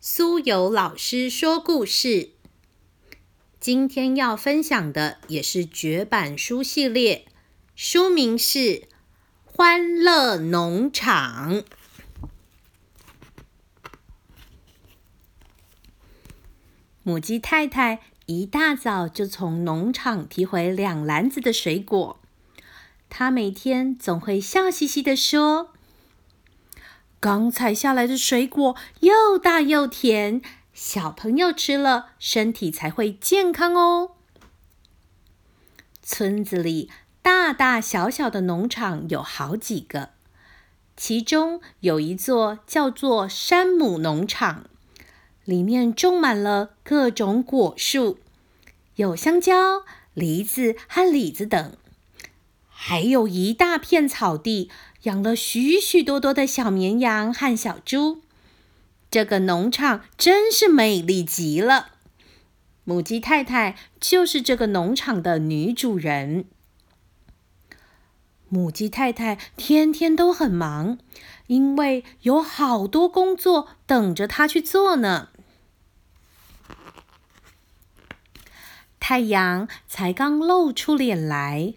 苏有老师说故事。今天要分享的也是绝版书系列，书名是《欢乐农场》。母鸡太太一大早就从农场提回两篮子的水果，她每天总会笑嘻嘻的说。刚采下来的水果又大又甜，小朋友吃了身体才会健康哦。村子里大大小小的农场有好几个，其中有一座叫做山姆农场，里面种满了各种果树，有香蕉、梨子和李子等，还有一大片草地。养了许许多多的小绵羊和小猪，这个农场真是美丽极了。母鸡太太就是这个农场的女主人。母鸡太太天天都很忙，因为有好多工作等着她去做呢。太阳才刚露出脸来。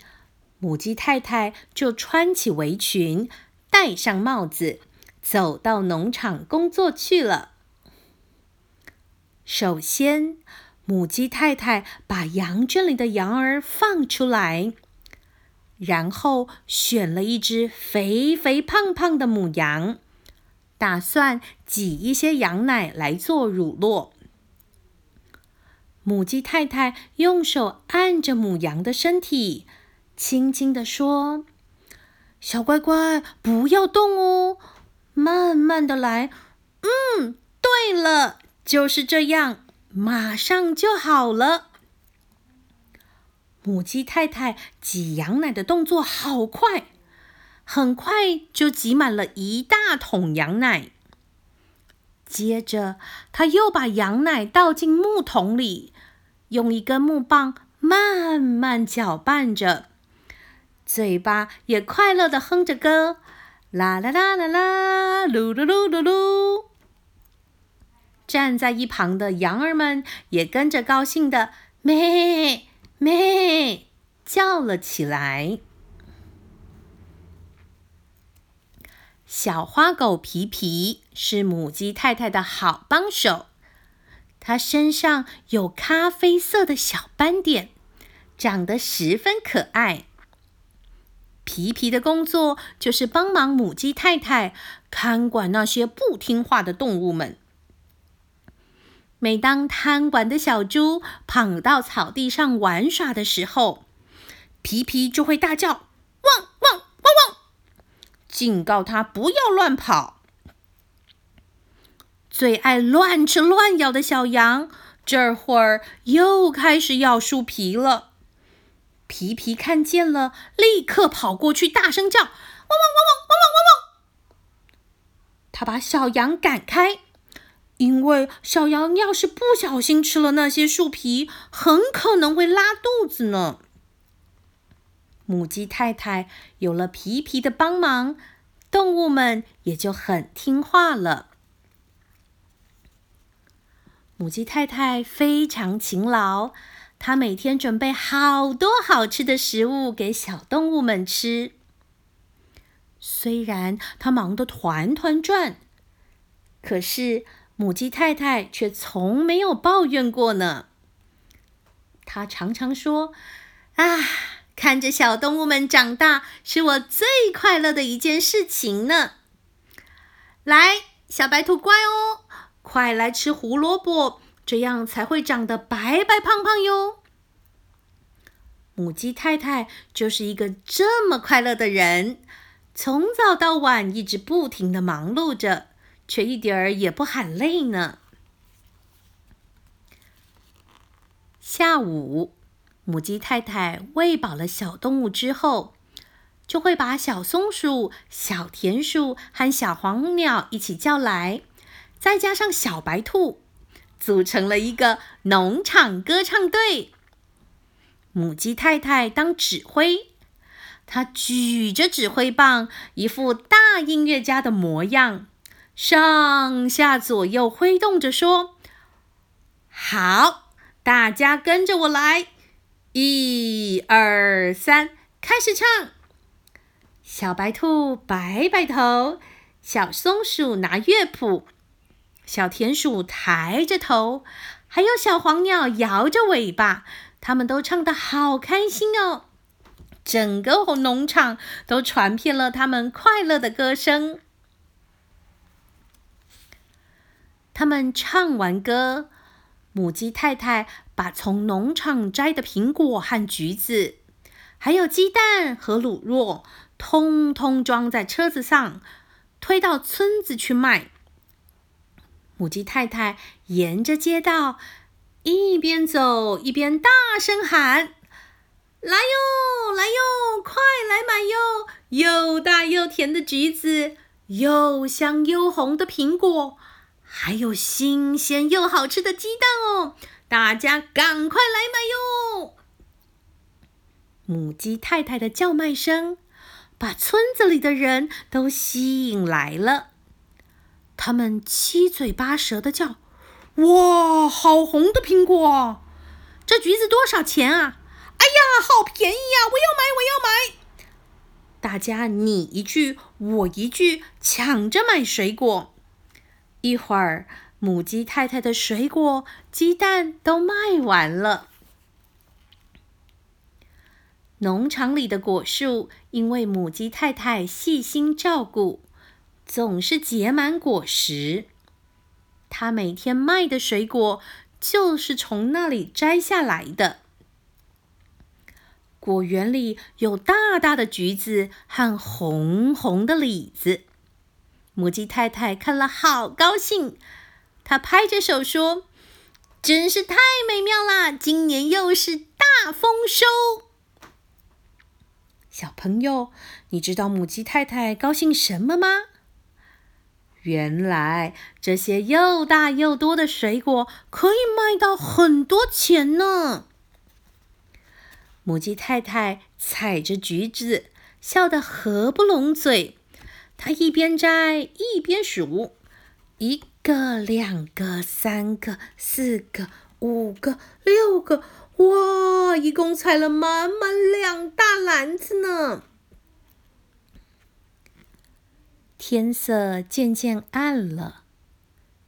母鸡太太就穿起围裙，戴上帽子，走到农场工作去了。首先，母鸡太太把羊圈里的羊儿放出来，然后选了一只肥肥胖胖的母羊，打算挤一些羊奶来做乳酪。母鸡太太用手按着母羊的身体。轻轻地说：“小乖乖，不要动哦，慢慢的来。嗯，对了，就是这样，马上就好了。”母鸡太太挤羊奶的动作好快，很快就挤满了一大桶羊奶。接着，他又把羊奶倒进木桶里，用一根木棒慢慢搅拌着。嘴巴也快乐的哼着歌，啦啦啦啦啦，噜噜噜噜噜。站在一旁的羊儿们也跟着高兴的咩咩叫了起来。小花狗皮皮是母鸡太太的好帮手，它身上有咖啡色的小斑点，长得十分可爱。皮皮的工作就是帮忙母鸡太太看管那些不听话的动物们。每当贪玩的小猪跑到草地上玩耍的时候，皮皮就会大叫“汪汪汪汪”，警告他不要乱跑。最爱乱吃乱咬的小羊，这会儿又开始咬树皮了。皮皮看见了，立刻跑过去，大声叫：“汪汪汪汪汪汪汪汪！”他把小羊赶开，因为小羊要是不小心吃了那些树皮，很可能会拉肚子呢。母鸡太太有了皮皮的帮忙，动物们也就很听话了。母鸡太太非常勤劳。他每天准备好多好吃的食物给小动物们吃。虽然他忙得团团转，可是母鸡太太却从没有抱怨过呢。她常常说：“啊，看着小动物们长大，是我最快乐的一件事情呢。”来，小白兔乖哦，快来吃胡萝卜。这样才会长得白白胖胖哟。母鸡太太就是一个这么快乐的人，从早到晚一直不停的忙碌着，却一点儿也不喊累呢。下午，母鸡太太喂饱了小动物之后，就会把小松鼠、小田鼠和小黄鸟一起叫来，再加上小白兔。组成了一个农场歌唱队。母鸡太太当指挥，她举着指挥棒，一副大音乐家的模样，上下左右挥动着说：“好，大家跟着我来，一二三，开始唱。”小白兔摆摆头，小松鼠拿乐谱，小田鼠抬着头，还有小黄鸟摇着尾巴，他们都唱得好开心哦！整个农场都传遍了他们快乐的歌声。他们唱完歌，母鸡太太把从农场摘的苹果和橘子，还有鸡蛋和卤肉，通通装在车子上，推到村子去卖。母鸡太太沿着街道一边走一边大声喊：“来哟，来哟，快来买哟！又大又甜的橘子，又香又红的苹果。”还有新鲜又好吃的鸡蛋哦！大家赶快来买哟！母鸡太太的叫卖声把村子里的人都吸引来了。他们七嘴八舌的叫：“哇，好红的苹果！这橘子多少钱啊？哎呀，好便宜呀！我要买，我要买！”大家你一句我一句，抢着买水果。一会儿，母鸡太太的水果、鸡蛋都卖完了。农场里的果树因为母鸡太太细心照顾，总是结满果实。他每天卖的水果就是从那里摘下来的。果园里有大大的橘子和红红的李子。母鸡太太看了，好高兴。她拍着手说：“真是太美妙啦！今年又是大丰收。”小朋友，你知道母鸡太太高兴什么吗？原来这些又大又多的水果可以卖到很多钱呢。母鸡太太采着橘子，笑得合不拢嘴。她一边摘一边数，一个、两个、三个、四个、五个、六个，哇！一共采了满满两大篮子呢。天色渐渐暗了，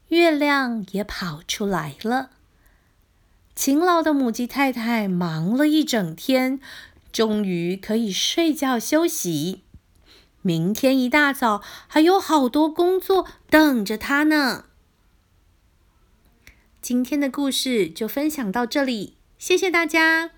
月亮也跑出来了。勤劳的母鸡太太忙了一整天，终于可以睡觉休息。明天一大早还有好多工作等着他呢。今天的故事就分享到这里，谢谢大家。